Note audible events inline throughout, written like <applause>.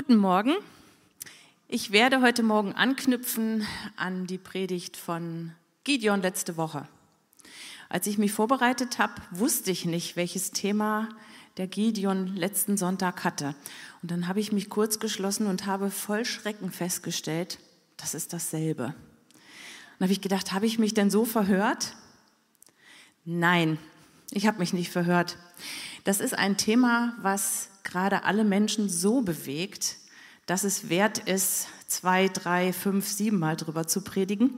Guten Morgen. Ich werde heute Morgen anknüpfen an die Predigt von Gideon letzte Woche. Als ich mich vorbereitet habe, wusste ich nicht, welches Thema der Gideon letzten Sonntag hatte. Und dann habe ich mich kurz geschlossen und habe voll Schrecken festgestellt, das ist dasselbe. Und habe ich gedacht, habe ich mich denn so verhört? Nein, ich habe mich nicht verhört. Das ist ein Thema, was gerade alle Menschen so bewegt, dass es wert ist, zwei, drei, fünf, sieben Mal drüber zu predigen.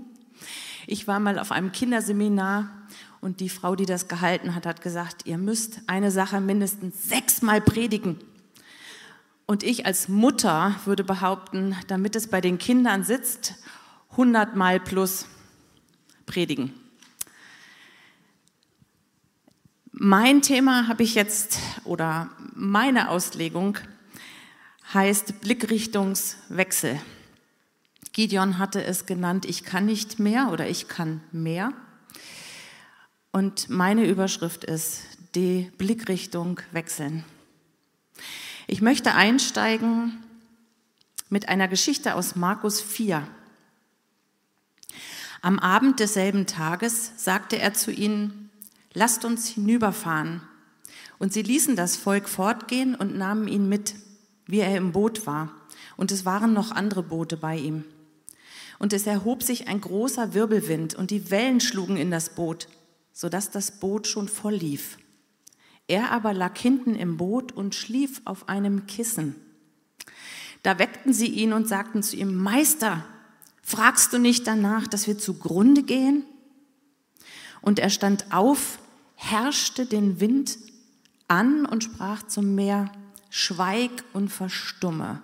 Ich war mal auf einem Kinderseminar und die Frau, die das gehalten hat, hat gesagt, ihr müsst eine Sache mindestens sechsmal predigen. Und ich als Mutter würde behaupten, damit es bei den Kindern sitzt, hundertmal plus predigen. Mein Thema habe ich jetzt, oder meine Auslegung heißt Blickrichtungswechsel. Gideon hatte es genannt, ich kann nicht mehr oder ich kann mehr. Und meine Überschrift ist, die Blickrichtung wechseln. Ich möchte einsteigen mit einer Geschichte aus Markus 4. Am Abend desselben Tages sagte er zu ihnen, lasst uns hinüberfahren. Und sie ließen das Volk fortgehen und nahmen ihn mit, wie er im Boot war. Und es waren noch andere Boote bei ihm. Und es erhob sich ein großer Wirbelwind und die Wellen schlugen in das Boot, sodass das Boot schon voll lief. Er aber lag hinten im Boot und schlief auf einem Kissen. Da weckten sie ihn und sagten zu ihm, Meister, fragst du nicht danach, dass wir zugrunde gehen? Und er stand auf, herrschte den Wind an und sprach zum Meer, Schweig und verstumme.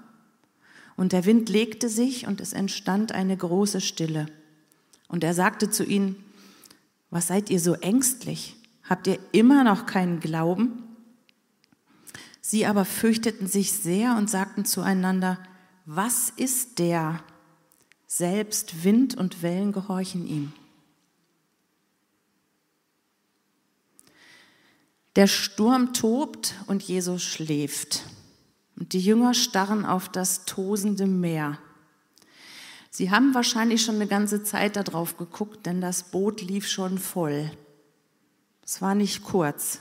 Und der Wind legte sich und es entstand eine große Stille. Und er sagte zu ihnen, was seid ihr so ängstlich? Habt ihr immer noch keinen Glauben? Sie aber fürchteten sich sehr und sagten zueinander, was ist der? Selbst Wind und Wellen gehorchen ihm. Der Sturm tobt und Jesus schläft. Und die Jünger starren auf das tosende Meer. Sie haben wahrscheinlich schon eine ganze Zeit darauf geguckt, denn das Boot lief schon voll. Es war nicht kurz.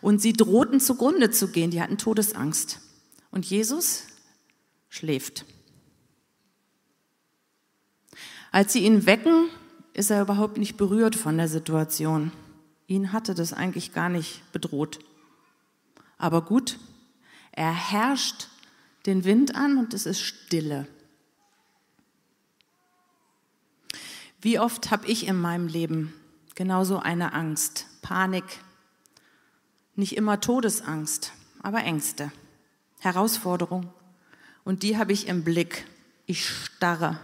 Und sie drohten zugrunde zu gehen, die hatten Todesangst. Und Jesus schläft. Als sie ihn wecken, ist er überhaupt nicht berührt von der Situation. Ihn hatte das eigentlich gar nicht bedroht. Aber gut, er herrscht den Wind an und es ist Stille. Wie oft habe ich in meinem Leben genauso eine Angst, Panik, nicht immer Todesangst, aber Ängste, Herausforderung. Und die habe ich im Blick. Ich starre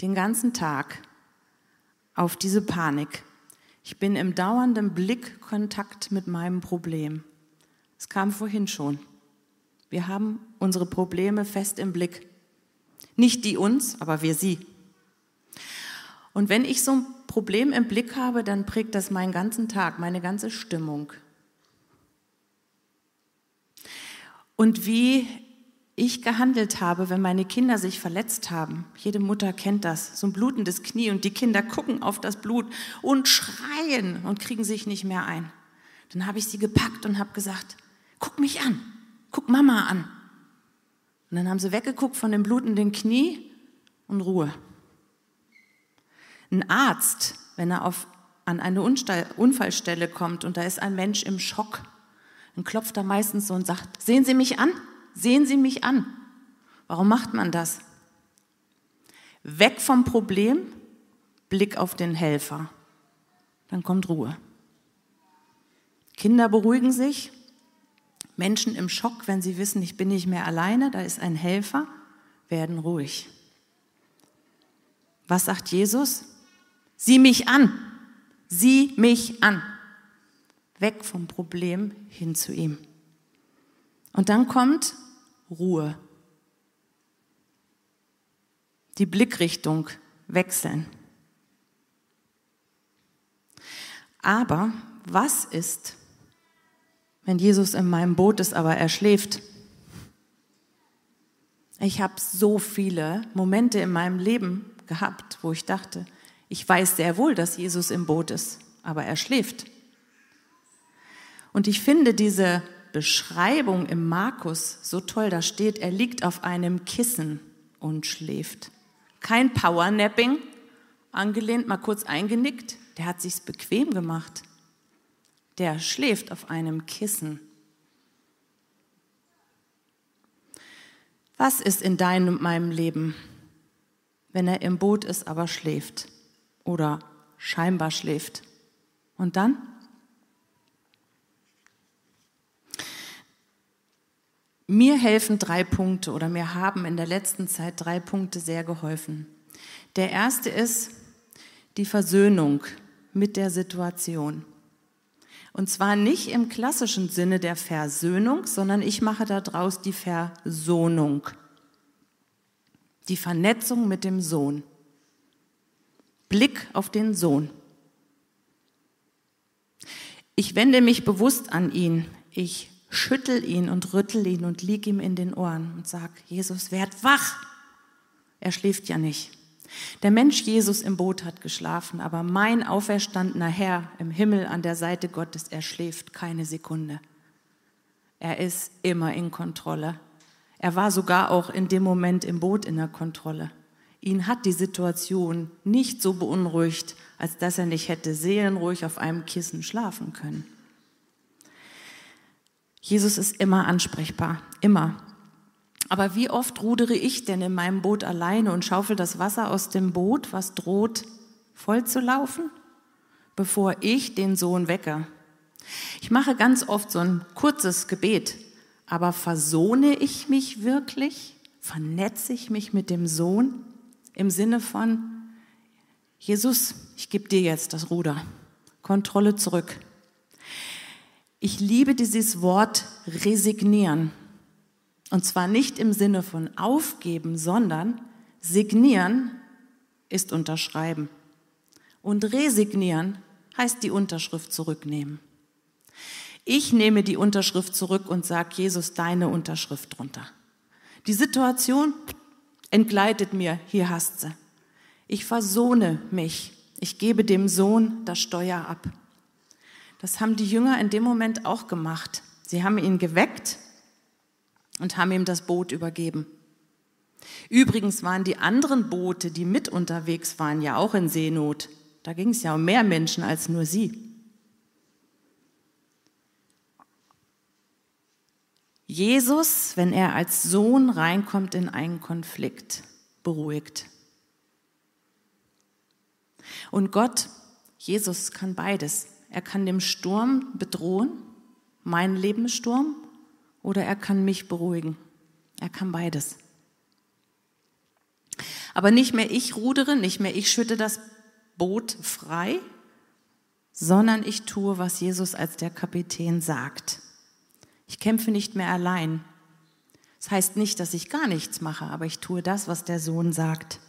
den ganzen Tag auf diese Panik ich bin im dauernden Blickkontakt mit meinem Problem. Es kam vorhin schon. Wir haben unsere Probleme fest im Blick. Nicht die uns, aber wir sie. Und wenn ich so ein Problem im Blick habe, dann prägt das meinen ganzen Tag, meine ganze Stimmung. Und wie ich gehandelt habe, wenn meine Kinder sich verletzt haben. Jede Mutter kennt das, so ein blutendes Knie und die Kinder gucken auf das Blut und schreien und kriegen sich nicht mehr ein. Dann habe ich sie gepackt und habe gesagt, guck mich an, guck Mama an. Und dann haben sie weggeguckt von dem blutenden Knie und Ruhe. Ein Arzt, wenn er auf, an eine Unfallstelle kommt und da ist ein Mensch im Schock, dann klopft er meistens so und sagt, sehen Sie mich an? Sehen Sie mich an. Warum macht man das? Weg vom Problem, Blick auf den Helfer. Dann kommt Ruhe. Kinder beruhigen sich. Menschen im Schock, wenn sie wissen, ich bin nicht mehr alleine, da ist ein Helfer, werden ruhig. Was sagt Jesus? Sieh mich an. Sieh mich an. Weg vom Problem hin zu ihm. Und dann kommt Ruhe. Die Blickrichtung wechseln. Aber was ist, wenn Jesus in meinem Boot ist, aber er schläft? Ich habe so viele Momente in meinem Leben gehabt, wo ich dachte, ich weiß sehr wohl, dass Jesus im Boot ist, aber er schläft. Und ich finde diese Beschreibung im Markus so toll, da steht, er liegt auf einem Kissen und schläft. Kein Powernapping, angelehnt, mal kurz eingenickt, der hat sich's bequem gemacht. Der schläft auf einem Kissen. Was ist in deinem und meinem Leben, wenn er im Boot ist, aber schläft oder scheinbar schläft? Und dann? Mir helfen drei Punkte oder mir haben in der letzten Zeit drei Punkte sehr geholfen. Der erste ist die Versöhnung mit der Situation. Und zwar nicht im klassischen Sinne der Versöhnung, sondern ich mache daraus die Versohnung. Die Vernetzung mit dem Sohn. Blick auf den Sohn. Ich wende mich bewusst an ihn. Ich schüttel ihn und rüttel ihn und lieg ihm in den Ohren und sag, Jesus, werd wach. Er schläft ja nicht. Der Mensch Jesus im Boot hat geschlafen, aber mein auferstandener Herr im Himmel an der Seite Gottes, er schläft keine Sekunde. Er ist immer in Kontrolle. Er war sogar auch in dem Moment im Boot in der Kontrolle. Ihn hat die Situation nicht so beunruhigt, als dass er nicht hätte seelenruhig auf einem Kissen schlafen können. Jesus ist immer ansprechbar, immer. Aber wie oft rudere ich denn in meinem Boot alleine und schaufel das Wasser aus dem Boot, was droht voll zu laufen, bevor ich den Sohn wecke? Ich mache ganz oft so ein kurzes Gebet, aber versohne ich mich wirklich? Vernetze ich mich mit dem Sohn im Sinne von, Jesus, ich gebe dir jetzt das Ruder, Kontrolle zurück. Ich liebe dieses Wort resignieren. Und zwar nicht im Sinne von aufgeben, sondern signieren ist unterschreiben. Und resignieren heißt die Unterschrift zurücknehmen. Ich nehme die Unterschrift zurück und sage, Jesus, deine Unterschrift drunter. Die Situation entgleitet mir, hier hast sie. Ich versohne mich. Ich gebe dem Sohn das Steuer ab. Das haben die Jünger in dem Moment auch gemacht. Sie haben ihn geweckt und haben ihm das Boot übergeben. Übrigens waren die anderen Boote, die mit unterwegs waren, ja auch in Seenot. Da ging es ja um mehr Menschen als nur sie. Jesus, wenn er als Sohn reinkommt in einen Konflikt, beruhigt. Und Gott, Jesus kann beides. Er kann dem Sturm bedrohen, meinen Lebenssturm, oder er kann mich beruhigen. Er kann beides. Aber nicht mehr ich rudere, nicht mehr ich schütte das Boot frei, sondern ich tue, was Jesus als der Kapitän sagt. Ich kämpfe nicht mehr allein. Das heißt nicht, dass ich gar nichts mache, aber ich tue das, was der Sohn sagt.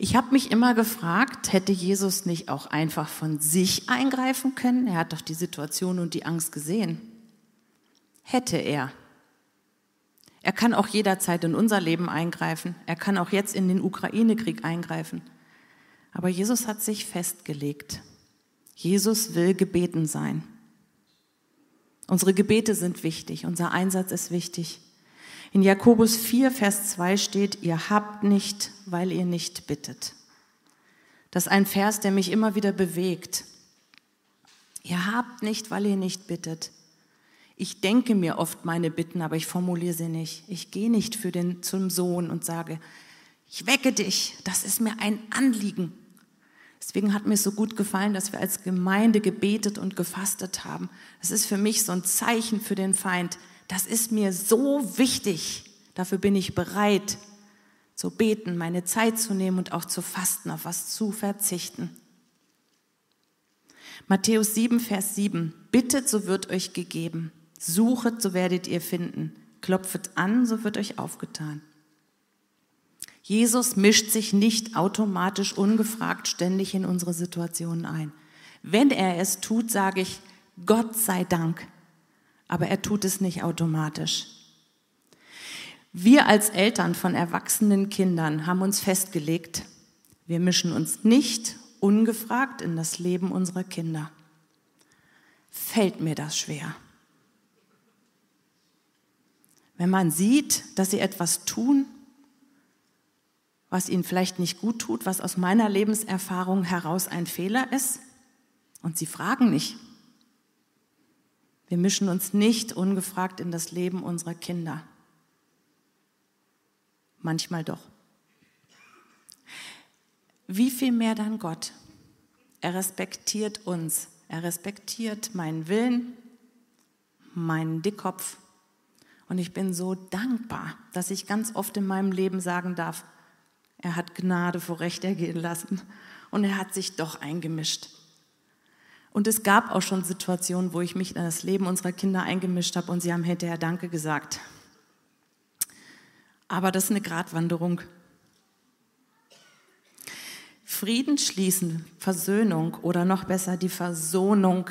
Ich habe mich immer gefragt, hätte Jesus nicht auch einfach von sich eingreifen können? Er hat doch die Situation und die Angst gesehen. Hätte er. Er kann auch jederzeit in unser Leben eingreifen. Er kann auch jetzt in den Ukraine-Krieg eingreifen. Aber Jesus hat sich festgelegt. Jesus will gebeten sein. Unsere Gebete sind wichtig, unser Einsatz ist wichtig. In Jakobus 4, Vers 2 steht, ihr habt nicht, weil ihr nicht bittet. Das ist ein Vers, der mich immer wieder bewegt. Ihr habt nicht, weil ihr nicht bittet. Ich denke mir oft meine Bitten, aber ich formuliere sie nicht. Ich gehe nicht für den, zum Sohn und sage, ich wecke dich, das ist mir ein Anliegen. Deswegen hat mir es so gut gefallen, dass wir als Gemeinde gebetet und gefastet haben. Das ist für mich so ein Zeichen für den Feind das ist mir so wichtig. Dafür bin ich bereit zu beten, meine Zeit zu nehmen und auch zu fasten, auf was zu verzichten. Matthäus 7, Vers 7. Bittet, so wird euch gegeben. Suchet, so werdet ihr finden. Klopfet an, so wird euch aufgetan. Jesus mischt sich nicht automatisch ungefragt ständig in unsere Situationen ein. Wenn er es tut, sage ich, Gott sei Dank aber er tut es nicht automatisch. Wir als Eltern von erwachsenen Kindern haben uns festgelegt, wir mischen uns nicht ungefragt in das Leben unserer Kinder. Fällt mir das schwer. Wenn man sieht, dass sie etwas tun, was ihnen vielleicht nicht gut tut, was aus meiner Lebenserfahrung heraus ein Fehler ist, und sie fragen nicht. Wir mischen uns nicht ungefragt in das Leben unserer Kinder. Manchmal doch. Wie viel mehr dann Gott? Er respektiert uns. Er respektiert meinen Willen, meinen Dickkopf. Und ich bin so dankbar, dass ich ganz oft in meinem Leben sagen darf, er hat Gnade vor Recht ergehen lassen und er hat sich doch eingemischt. Und es gab auch schon Situationen, wo ich mich in das Leben unserer Kinder eingemischt habe und sie haben hinterher Danke gesagt. Aber das ist eine Gratwanderung. Frieden schließen, Versöhnung oder noch besser die Versohnung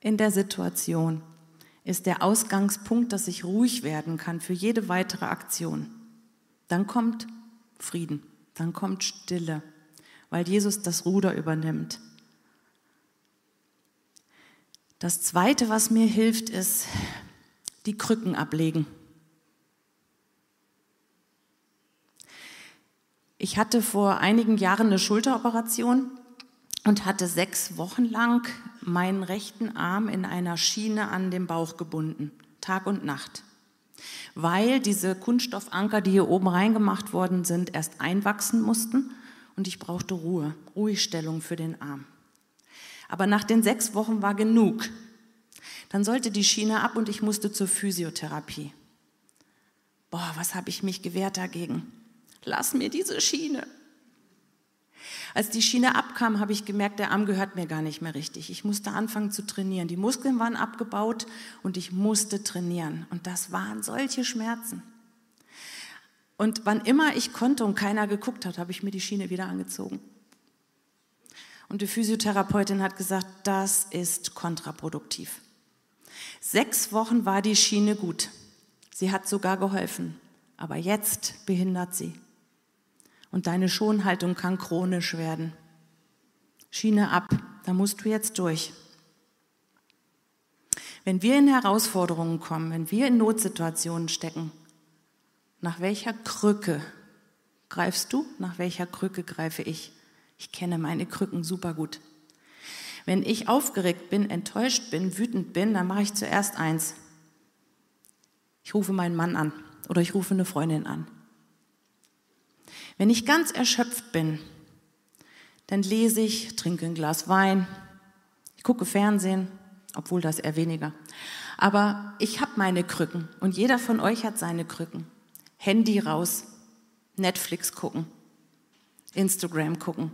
in der Situation ist der Ausgangspunkt, dass ich ruhig werden kann für jede weitere Aktion. Dann kommt Frieden, dann kommt Stille, weil Jesus das Ruder übernimmt. Das Zweite, was mir hilft, ist die Krücken ablegen. Ich hatte vor einigen Jahren eine Schulteroperation und hatte sechs Wochen lang meinen rechten Arm in einer Schiene an den Bauch gebunden, Tag und Nacht, weil diese Kunststoffanker, die hier oben reingemacht worden sind, erst einwachsen mussten und ich brauchte Ruhe, Ruhestellung für den Arm. Aber nach den sechs Wochen war genug. Dann sollte die Schiene ab und ich musste zur Physiotherapie. Boah, was habe ich mich gewehrt dagegen? Lass mir diese Schiene. Als die Schiene abkam, habe ich gemerkt, der Arm gehört mir gar nicht mehr richtig. Ich musste anfangen zu trainieren. Die Muskeln waren abgebaut und ich musste trainieren. Und das waren solche Schmerzen. Und wann immer ich konnte und keiner geguckt hat, habe ich mir die Schiene wieder angezogen. Und die Physiotherapeutin hat gesagt, das ist kontraproduktiv. Sechs Wochen war die Schiene gut. Sie hat sogar geholfen. Aber jetzt behindert sie. Und deine Schonhaltung kann chronisch werden. Schiene ab, da musst du jetzt durch. Wenn wir in Herausforderungen kommen, wenn wir in Notsituationen stecken, nach welcher Krücke greifst du? Nach welcher Krücke greife ich? Ich kenne meine Krücken super gut. Wenn ich aufgeregt bin, enttäuscht bin, wütend bin, dann mache ich zuerst eins. Ich rufe meinen Mann an oder ich rufe eine Freundin an. Wenn ich ganz erschöpft bin, dann lese ich, trinke ein Glas Wein, ich gucke Fernsehen, obwohl das eher weniger. Aber ich habe meine Krücken und jeder von euch hat seine Krücken. Handy raus, Netflix gucken, Instagram gucken,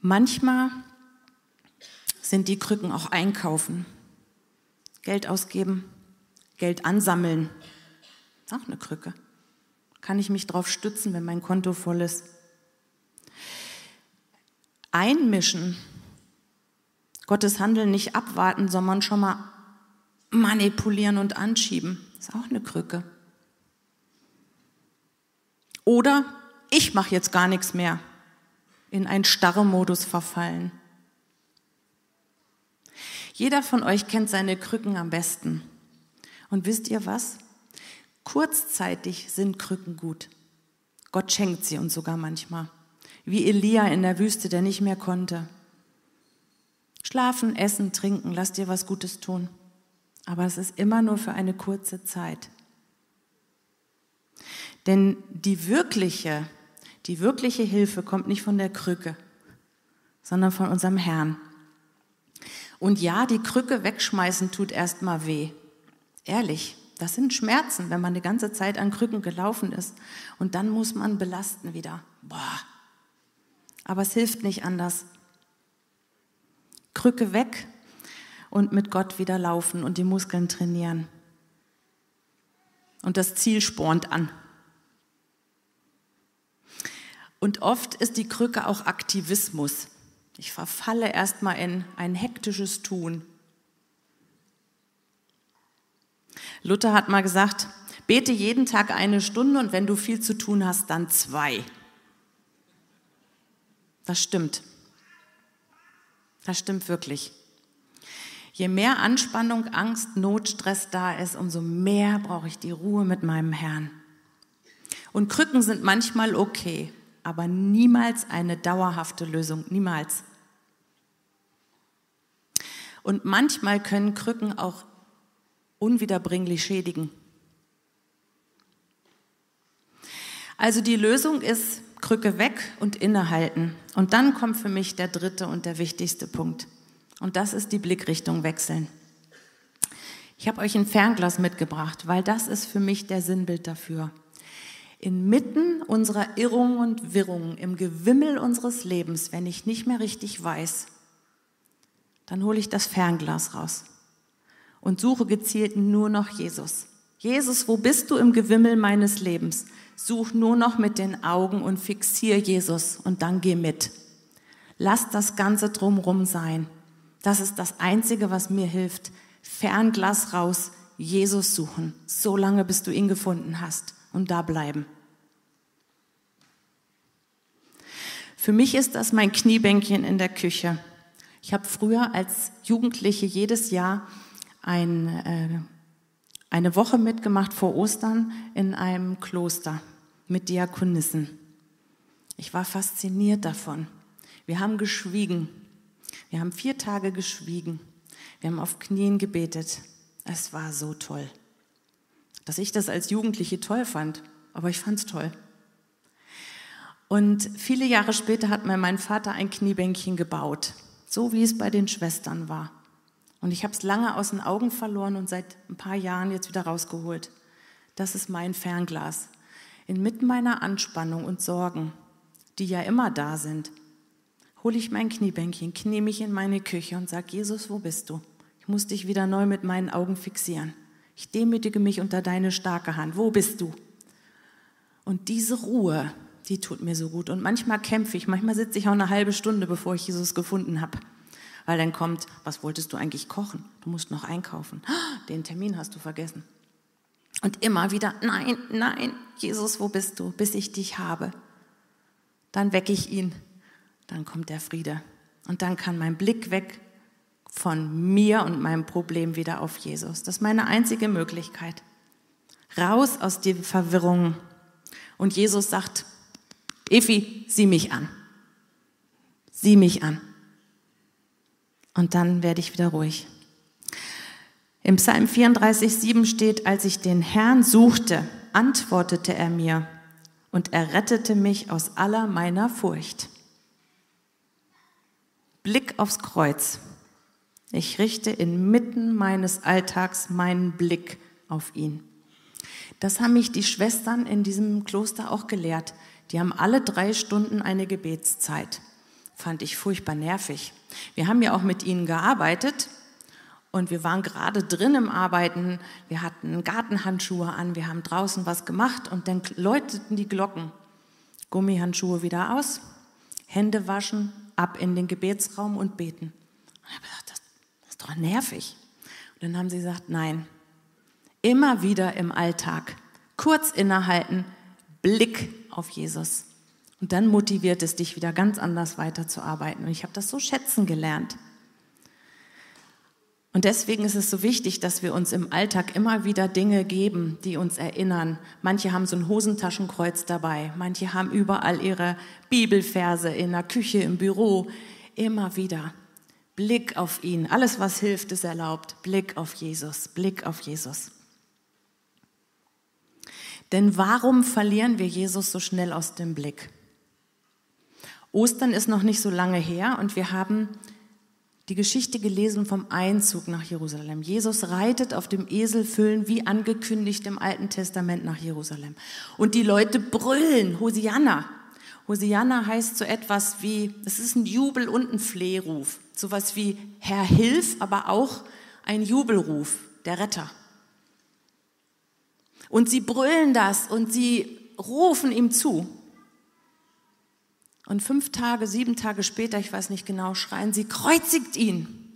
Manchmal sind die Krücken auch einkaufen, Geld ausgeben, Geld ansammeln. Ist auch eine Krücke. Kann ich mich drauf stützen, wenn mein Konto voll ist? Einmischen, Gottes Handeln nicht abwarten, sondern schon mal manipulieren und anschieben, ist auch eine Krücke. Oder ich mache jetzt gar nichts mehr in einen starren Modus verfallen. Jeder von euch kennt seine Krücken am besten. Und wisst ihr was? Kurzzeitig sind Krücken gut. Gott schenkt sie uns sogar manchmal. Wie Elia in der Wüste, der nicht mehr konnte. Schlafen, essen, trinken, lass dir was Gutes tun. Aber es ist immer nur für eine kurze Zeit. Denn die wirkliche die wirkliche Hilfe kommt nicht von der Krücke, sondern von unserem Herrn. Und ja, die Krücke wegschmeißen tut erstmal weh. Ehrlich, das sind Schmerzen, wenn man die ganze Zeit an Krücken gelaufen ist. Und dann muss man belasten wieder. Boah. Aber es hilft nicht anders. Krücke weg und mit Gott wieder laufen und die Muskeln trainieren. Und das Ziel spornt an. Und oft ist die Krücke auch Aktivismus. Ich verfalle erstmal in ein hektisches Tun. Luther hat mal gesagt, bete jeden Tag eine Stunde und wenn du viel zu tun hast, dann zwei. Das stimmt. Das stimmt wirklich. Je mehr Anspannung, Angst, Not, Stress da ist, umso mehr brauche ich die Ruhe mit meinem Herrn. Und Krücken sind manchmal okay, aber niemals eine dauerhafte Lösung, niemals. Und manchmal können Krücken auch unwiederbringlich schädigen. Also die Lösung ist Krücke weg und innehalten. Und dann kommt für mich der dritte und der wichtigste Punkt. Und das ist die Blickrichtung wechseln. Ich habe euch ein Fernglas mitgebracht, weil das ist für mich der Sinnbild dafür. Inmitten unserer Irrungen und Wirrungen, im Gewimmel unseres Lebens, wenn ich nicht mehr richtig weiß, dann hole ich das Fernglas raus und suche gezielt nur noch Jesus. Jesus, wo bist du im Gewimmel meines Lebens? Such nur noch mit den Augen und fixier Jesus und dann geh mit. Lass das Ganze drumrum sein. Das ist das Einzige, was mir hilft. Fernglas raus, Jesus suchen, so lange bis du ihn gefunden hast und da bleiben. Für mich ist das mein Kniebänkchen in der Küche. Ich habe früher als Jugendliche jedes Jahr ein, äh, eine Woche mitgemacht vor Ostern in einem Kloster mit Diakonissen. Ich war fasziniert davon. Wir haben geschwiegen. Wir haben vier Tage geschwiegen. Wir haben auf Knien gebetet. Es war so toll. Dass ich das als Jugendliche toll fand, aber ich fand es toll. Und viele Jahre später hat mir mein Vater ein Kniebänkchen gebaut, so wie es bei den Schwestern war. Und ich habe es lange aus den Augen verloren und seit ein paar Jahren jetzt wieder rausgeholt. Das ist mein Fernglas. Inmitten meiner Anspannung und Sorgen, die ja immer da sind, hole ich mein Kniebänkchen, knie mich in meine Küche und sage, Jesus, wo bist du? Ich muss dich wieder neu mit meinen Augen fixieren. Ich demütige mich unter deine starke Hand. Wo bist du? Und diese Ruhe, die tut mir so gut. Und manchmal kämpfe ich, manchmal sitze ich auch eine halbe Stunde, bevor ich Jesus gefunden habe. Weil dann kommt, was wolltest du eigentlich kochen? Du musst noch einkaufen. <gasps> Den Termin hast du vergessen. Und immer wieder, nein, nein, Jesus, wo bist du, bis ich dich habe? Dann wecke ich ihn dann kommt der Friede. Und dann kann mein Blick weg von mir und meinem Problem wieder auf Jesus. Das ist meine einzige Möglichkeit. Raus aus den Verwirrungen. Und Jesus sagt, Efi, sieh mich an. Sieh mich an. Und dann werde ich wieder ruhig. Im Psalm 34,7 steht, als ich den Herrn suchte, antwortete er mir und er rettete mich aus aller meiner Furcht. Blick aufs Kreuz. Ich richte inmitten meines Alltags meinen Blick auf ihn. Das haben mich die Schwestern in diesem Kloster auch gelehrt. Die haben alle drei Stunden eine Gebetszeit. Fand ich furchtbar nervig. Wir haben ja auch mit ihnen gearbeitet und wir waren gerade drin im Arbeiten. Wir hatten Gartenhandschuhe an, wir haben draußen was gemacht und dann läuteten die Glocken. Gummihandschuhe wieder aus, Hände waschen, ab in den Gebetsraum und beten. Und ich habe gedacht, doch nervig. Und dann haben sie gesagt, nein, immer wieder im Alltag, kurz innehalten, Blick auf Jesus. Und dann motiviert es dich wieder ganz anders weiterzuarbeiten. Und ich habe das so schätzen gelernt. Und deswegen ist es so wichtig, dass wir uns im Alltag immer wieder Dinge geben, die uns erinnern. Manche haben so ein Hosentaschenkreuz dabei, manche haben überall ihre Bibelverse in der Küche, im Büro. Immer wieder Blick auf ihn. Alles, was hilft, ist erlaubt. Blick auf Jesus, Blick auf Jesus. Denn warum verlieren wir Jesus so schnell aus dem Blick? Ostern ist noch nicht so lange her und wir haben die Geschichte gelesen vom Einzug nach Jerusalem. Jesus reitet auf dem Eselfüllen wie angekündigt im Alten Testament nach Jerusalem. Und die Leute brüllen, Hosianna. Hosianna heißt so etwas wie, es ist ein Jubel und ein Flehruf. Sowas wie Herr hilf, aber auch ein Jubelruf, der Retter. Und sie brüllen das und sie rufen ihm zu. Und fünf Tage, sieben Tage später, ich weiß nicht genau, schreien sie, kreuzigt ihn.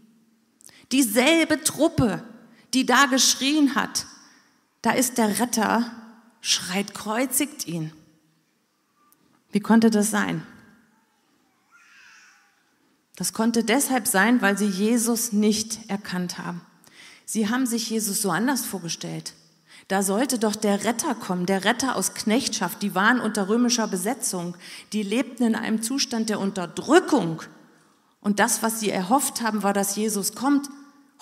Dieselbe Truppe, die da geschrien hat, da ist der Retter, schreit, kreuzigt ihn. Wie konnte das sein? Das konnte deshalb sein, weil sie Jesus nicht erkannt haben. Sie haben sich Jesus so anders vorgestellt. Da sollte doch der Retter kommen, der Retter aus Knechtschaft. Die waren unter römischer Besetzung. Die lebten in einem Zustand der Unterdrückung. Und das, was sie erhofft haben, war, dass Jesus kommt,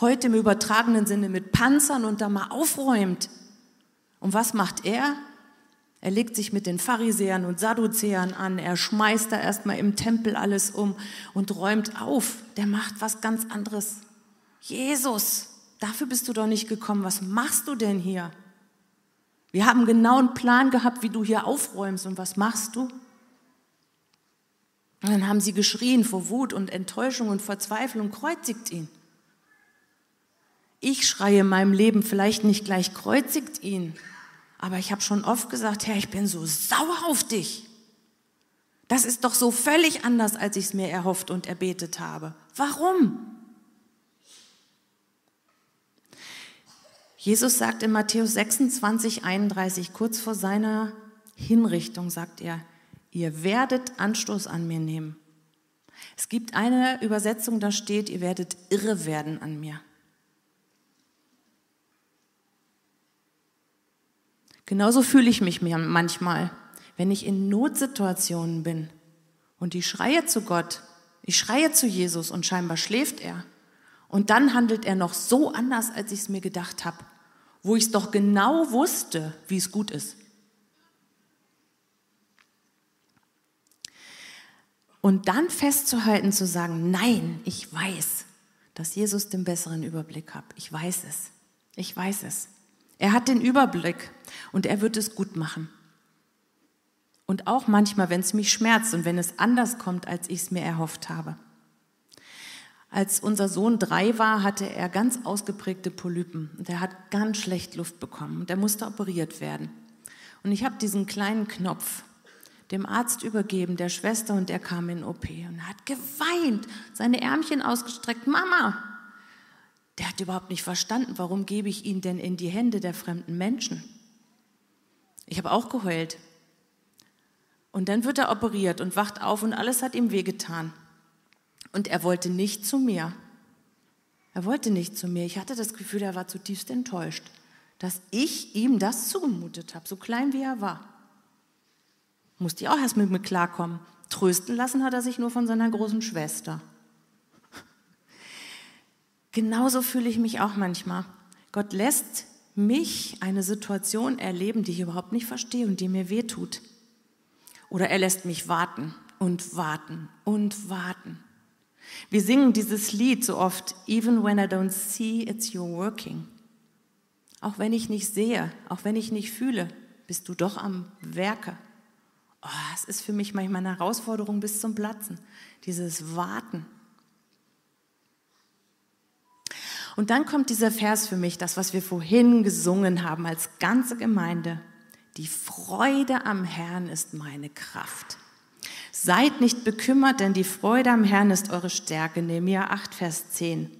heute im übertragenen Sinne mit Panzern und da mal aufräumt. Und was macht er? Er legt sich mit den Pharisäern und Sadduzäern an, er schmeißt da erstmal im Tempel alles um und räumt auf. Der macht was ganz anderes. Jesus, dafür bist du doch nicht gekommen. Was machst du denn hier? Wir haben genau einen Plan gehabt, wie du hier aufräumst und was machst du? Und dann haben sie geschrien vor Wut und Enttäuschung und Verzweiflung, kreuzigt ihn. Ich schreie in meinem Leben vielleicht nicht gleich, kreuzigt ihn, aber ich habe schon oft gesagt, Herr, ich bin so sauer auf dich. Das ist doch so völlig anders, als ich es mir erhofft und erbetet habe. Warum? Jesus sagt in Matthäus 26, 31, kurz vor seiner Hinrichtung, sagt er, ihr werdet Anstoß an mir nehmen. Es gibt eine Übersetzung, da steht, ihr werdet irre werden an mir. Genauso fühle ich mich manchmal, wenn ich in Notsituationen bin und ich schreie zu Gott, ich schreie zu Jesus und scheinbar schläft er. Und dann handelt er noch so anders, als ich es mir gedacht habe, wo ich es doch genau wusste, wie es gut ist. Und dann festzuhalten, zu sagen, nein, ich weiß, dass Jesus den besseren Überblick hat. Ich weiß es. Ich weiß es. Er hat den Überblick und er wird es gut machen. Und auch manchmal, wenn es mich schmerzt und wenn es anders kommt, als ich es mir erhofft habe. Als unser Sohn drei war, hatte er ganz ausgeprägte Polypen und er hat ganz schlecht Luft bekommen und er musste operiert werden. Und ich habe diesen kleinen Knopf dem Arzt übergeben, der Schwester, und er kam in OP und hat geweint, seine Ärmchen ausgestreckt, Mama, der hat überhaupt nicht verstanden, warum gebe ich ihn denn in die Hände der fremden Menschen. Ich habe auch geheult. Und dann wird er operiert und wacht auf und alles hat ihm wehgetan. Und er wollte nicht zu mir. Er wollte nicht zu mir. Ich hatte das Gefühl, er war zutiefst enttäuscht, dass ich ihm das zugemutet habe, so klein wie er war. Musste ich auch erst mit mir klarkommen. Trösten lassen hat er sich nur von seiner großen Schwester. Genauso fühle ich mich auch manchmal. Gott lässt mich eine Situation erleben, die ich überhaupt nicht verstehe und die mir wehtut. Oder er lässt mich warten und warten und warten. Wir singen dieses Lied so oft, Even when I don't see, it's your working. Auch wenn ich nicht sehe, auch wenn ich nicht fühle, bist du doch am Werke. Oh, es ist für mich manchmal eine Herausforderung bis zum Platzen, dieses Warten. Und dann kommt dieser Vers für mich, das, was wir vorhin gesungen haben als ganze Gemeinde. Die Freude am Herrn ist meine Kraft. Seid nicht bekümmert, denn die Freude am Herrn ist eure Stärke. Nehemiah 8, Vers 10.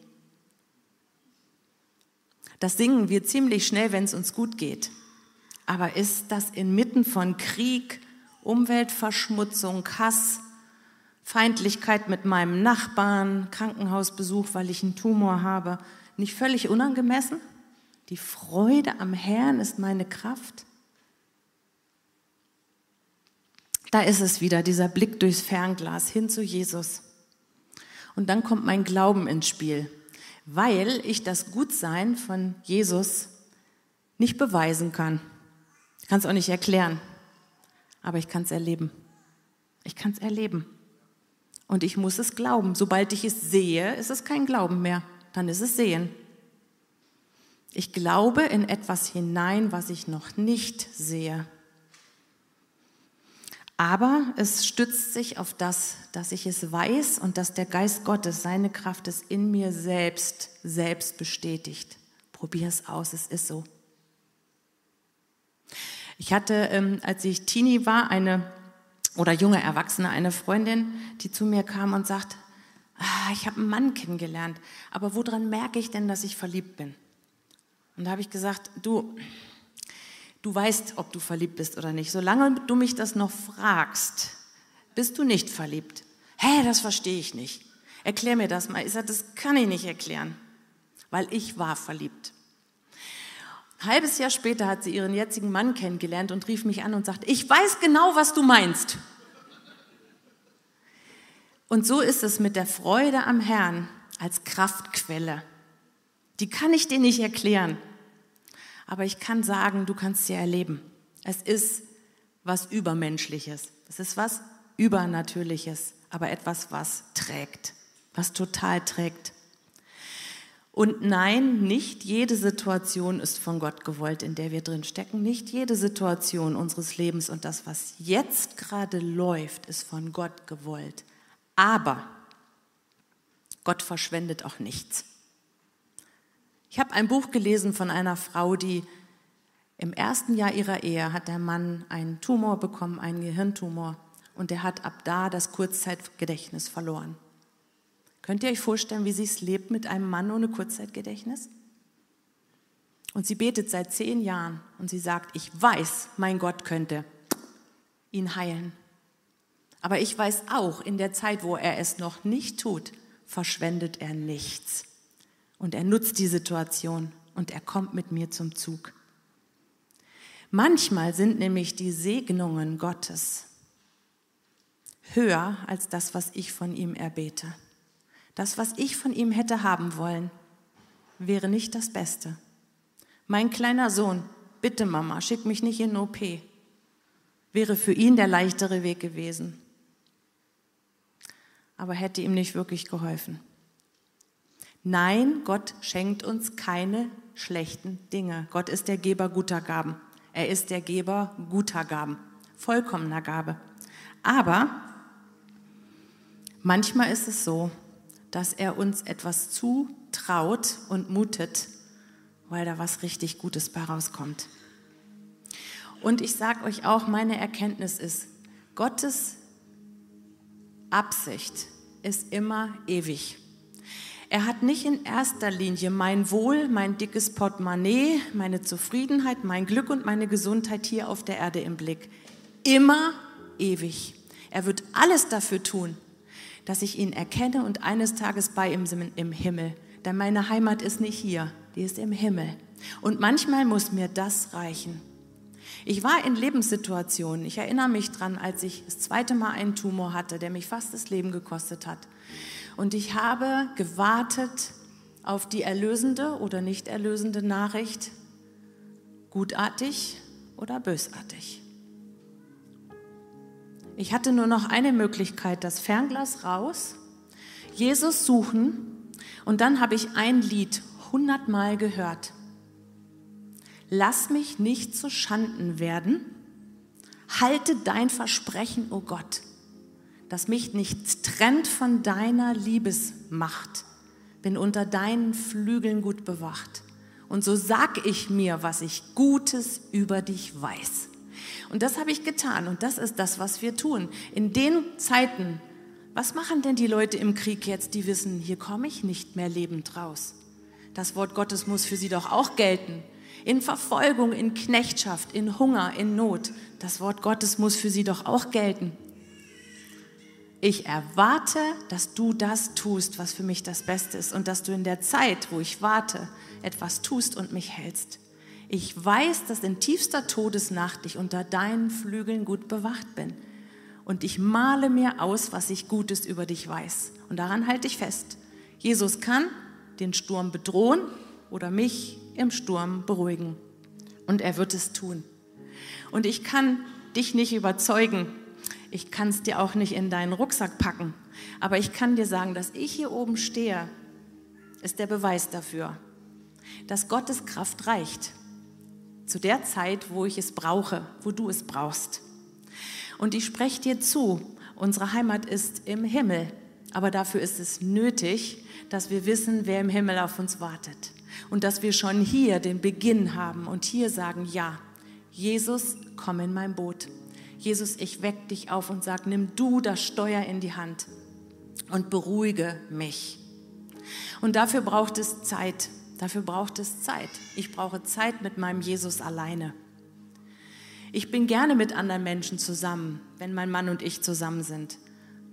Das singen wir ziemlich schnell, wenn es uns gut geht. Aber ist das inmitten von Krieg, Umweltverschmutzung, Hass, Feindlichkeit mit meinem Nachbarn, Krankenhausbesuch, weil ich einen Tumor habe, nicht völlig unangemessen? Die Freude am Herrn ist meine Kraft. Da ist es wieder, dieser Blick durchs Fernglas hin zu Jesus. Und dann kommt mein Glauben ins Spiel, weil ich das Gutsein von Jesus nicht beweisen kann. Ich kann es auch nicht erklären, aber ich kann es erleben. Ich kann es erleben. Und ich muss es glauben. Sobald ich es sehe, ist es kein Glauben mehr dann ist es Sehen. Ich glaube in etwas hinein, was ich noch nicht sehe. Aber es stützt sich auf das, dass ich es weiß und dass der Geist Gottes, seine Kraft es in mir selbst, selbst bestätigt. Probier es aus, es ist so. Ich hatte, ähm, als ich Teenie war, eine oder junge Erwachsene, eine Freundin, die zu mir kam und sagt, ah, ich habe einen Mann kennengelernt, aber woran merke ich denn, dass ich verliebt bin? Und da habe ich gesagt, du, Du weißt, ob du verliebt bist oder nicht. Solange du mich das noch fragst, bist du nicht verliebt. Hä, das verstehe ich nicht. Erklär mir das mal. Ich sage, das kann ich nicht erklären, weil ich war verliebt. Ein halbes Jahr später hat sie ihren jetzigen Mann kennengelernt und rief mich an und sagte, ich weiß genau, was du meinst. Und so ist es mit der Freude am Herrn als Kraftquelle. Die kann ich dir nicht erklären, aber ich kann sagen, du kannst sie erleben. Es ist was Übermenschliches. Es ist was Übernatürliches, aber etwas, was trägt, was total trägt. Und nein, nicht jede Situation ist von Gott gewollt, in der wir drin stecken. Nicht jede Situation unseres Lebens und das, was jetzt gerade läuft, ist von Gott gewollt. Aber Gott verschwendet auch nichts. Ich habe ein Buch gelesen von einer Frau, die im ersten Jahr ihrer Ehe hat der Mann einen Tumor bekommen, einen Gehirntumor, und der hat ab da das Kurzzeitgedächtnis verloren. Könnt ihr euch vorstellen, wie sie es lebt mit einem Mann ohne Kurzzeitgedächtnis? Und sie betet seit zehn Jahren und sie sagt, ich weiß, mein Gott könnte ihn heilen. Aber ich weiß auch, in der Zeit, wo er es noch nicht tut, verschwendet er nichts. Und er nutzt die Situation und er kommt mit mir zum Zug. Manchmal sind nämlich die Segnungen Gottes höher als das, was ich von ihm erbete. Das, was ich von ihm hätte haben wollen, wäre nicht das Beste. Mein kleiner Sohn, bitte Mama, schick mich nicht in OP, wäre für ihn der leichtere Weg gewesen, aber hätte ihm nicht wirklich geholfen. Nein, Gott schenkt uns keine schlechten Dinge. Gott ist der Geber guter Gaben. Er ist der Geber guter Gaben, vollkommener Gabe. Aber manchmal ist es so, dass er uns etwas zutraut und mutet, weil da was richtig Gutes bei rauskommt. Und ich sage euch auch, meine Erkenntnis ist, Gottes Absicht ist immer ewig. Er hat nicht in erster Linie mein Wohl, mein dickes Portemonnaie, meine Zufriedenheit, mein Glück und meine Gesundheit hier auf der Erde im Blick. Immer ewig. Er wird alles dafür tun, dass ich ihn erkenne und eines Tages bei ihm bin im Himmel. Denn meine Heimat ist nicht hier, die ist im Himmel. Und manchmal muss mir das reichen. Ich war in Lebenssituationen, ich erinnere mich dran, als ich das zweite Mal einen Tumor hatte, der mich fast das Leben gekostet hat. Und ich habe gewartet auf die erlösende oder nicht erlösende Nachricht, gutartig oder bösartig. Ich hatte nur noch eine Möglichkeit, das Fernglas raus, Jesus suchen und dann habe ich ein Lied hundertmal gehört. Lass mich nicht zu Schanden werden, halte dein Versprechen, o oh Gott das mich nicht trennt von deiner Liebesmacht, bin unter deinen Flügeln gut bewacht. Und so sag ich mir, was ich Gutes über dich weiß. Und das habe ich getan und das ist das, was wir tun. In den Zeiten, was machen denn die Leute im Krieg jetzt, die wissen, hier komme ich nicht mehr lebend raus? Das Wort Gottes muss für sie doch auch gelten. In Verfolgung, in Knechtschaft, in Hunger, in Not. Das Wort Gottes muss für sie doch auch gelten. Ich erwarte, dass du das tust, was für mich das Beste ist und dass du in der Zeit, wo ich warte, etwas tust und mich hältst. Ich weiß, dass in tiefster Todesnacht ich unter deinen Flügeln gut bewacht bin. Und ich male mir aus, was ich Gutes über dich weiß. Und daran halte ich fest. Jesus kann den Sturm bedrohen oder mich im Sturm beruhigen. Und er wird es tun. Und ich kann dich nicht überzeugen, ich kann es dir auch nicht in deinen Rucksack packen, aber ich kann dir sagen, dass ich hier oben stehe, ist der Beweis dafür, dass Gottes Kraft reicht. Zu der Zeit, wo ich es brauche, wo du es brauchst. Und ich spreche dir zu, unsere Heimat ist im Himmel, aber dafür ist es nötig, dass wir wissen, wer im Himmel auf uns wartet. Und dass wir schon hier den Beginn haben und hier sagen, ja, Jesus, komm in mein Boot. Jesus, ich weck dich auf und sag, nimm du das Steuer in die Hand und beruhige mich. Und dafür braucht es Zeit. Dafür braucht es Zeit. Ich brauche Zeit mit meinem Jesus alleine. Ich bin gerne mit anderen Menschen zusammen, wenn mein Mann und ich zusammen sind.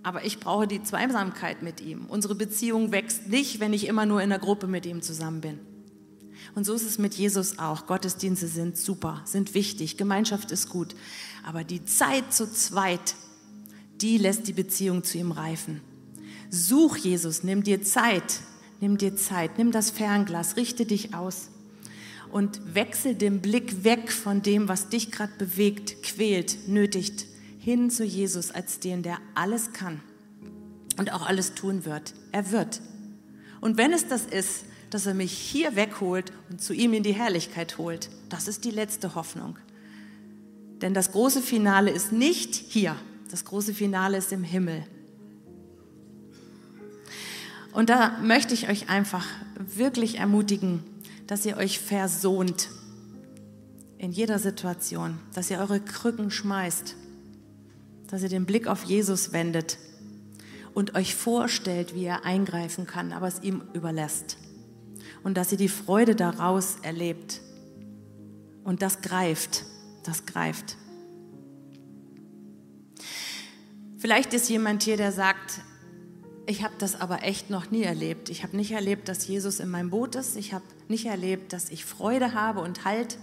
Aber ich brauche die Zweisamkeit mit ihm. Unsere Beziehung wächst nicht, wenn ich immer nur in der Gruppe mit ihm zusammen bin. Und so ist es mit Jesus auch. Gottesdienste sind super, sind wichtig, Gemeinschaft ist gut. Aber die Zeit zu zweit, die lässt die Beziehung zu ihm reifen. Such Jesus, nimm dir Zeit, nimm dir Zeit, nimm das Fernglas, richte dich aus und wechsel den Blick weg von dem, was dich gerade bewegt, quält, nötigt, hin zu Jesus als den, der alles kann und auch alles tun wird. Er wird. Und wenn es das ist, dass er mich hier wegholt und zu ihm in die Herrlichkeit holt, das ist die letzte Hoffnung. Denn das große Finale ist nicht hier, das große Finale ist im Himmel. Und da möchte ich euch einfach wirklich ermutigen, dass ihr euch versöhnt in jeder Situation, dass ihr eure Krücken schmeißt, dass ihr den Blick auf Jesus wendet und euch vorstellt, wie er eingreifen kann, aber es ihm überlässt. Und dass ihr die Freude daraus erlebt. Und das greift, das greift. Vielleicht ist jemand hier, der sagt, ich habe das aber echt noch nie erlebt. Ich habe nicht erlebt, dass Jesus in meinem Boot ist. Ich habe nicht erlebt, dass ich Freude habe und Halt.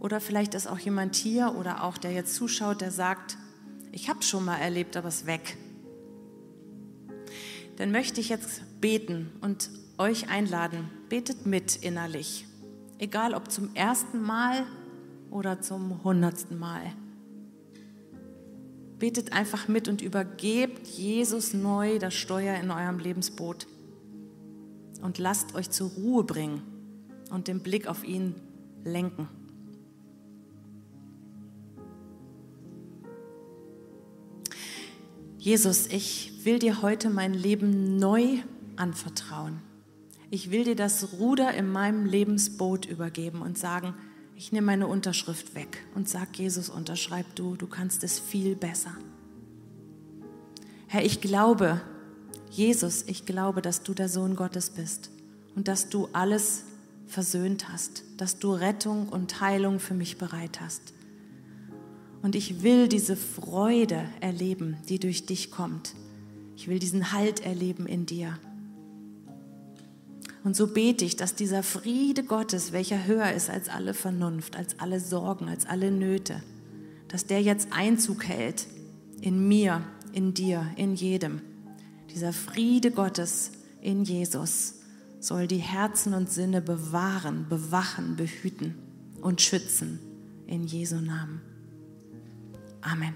Oder vielleicht ist auch jemand hier oder auch der jetzt zuschaut, der sagt, ich habe schon mal erlebt, aber es ist weg. Dann möchte ich jetzt beten und euch einladen. Betet mit innerlich. Egal ob zum ersten Mal oder zum hundertsten Mal. Betet einfach mit und übergebt Jesus neu das Steuer in eurem Lebensboot. Und lasst euch zur Ruhe bringen und den Blick auf ihn lenken. Jesus, ich will dir heute mein Leben neu anvertrauen. Ich will dir das Ruder in meinem Lebensboot übergeben und sagen, ich nehme meine Unterschrift weg und sage, Jesus, unterschreib du, du kannst es viel besser. Herr, ich glaube, Jesus, ich glaube, dass du der Sohn Gottes bist und dass du alles versöhnt hast, dass du Rettung und Heilung für mich bereit hast. Und ich will diese Freude erleben, die durch dich kommt. Ich will diesen Halt erleben in dir. Und so bete ich, dass dieser Friede Gottes, welcher höher ist als alle Vernunft, als alle Sorgen, als alle Nöte, dass der jetzt Einzug hält in mir, in dir, in jedem. Dieser Friede Gottes in Jesus soll die Herzen und Sinne bewahren, bewachen, behüten und schützen in Jesu Namen. Amen.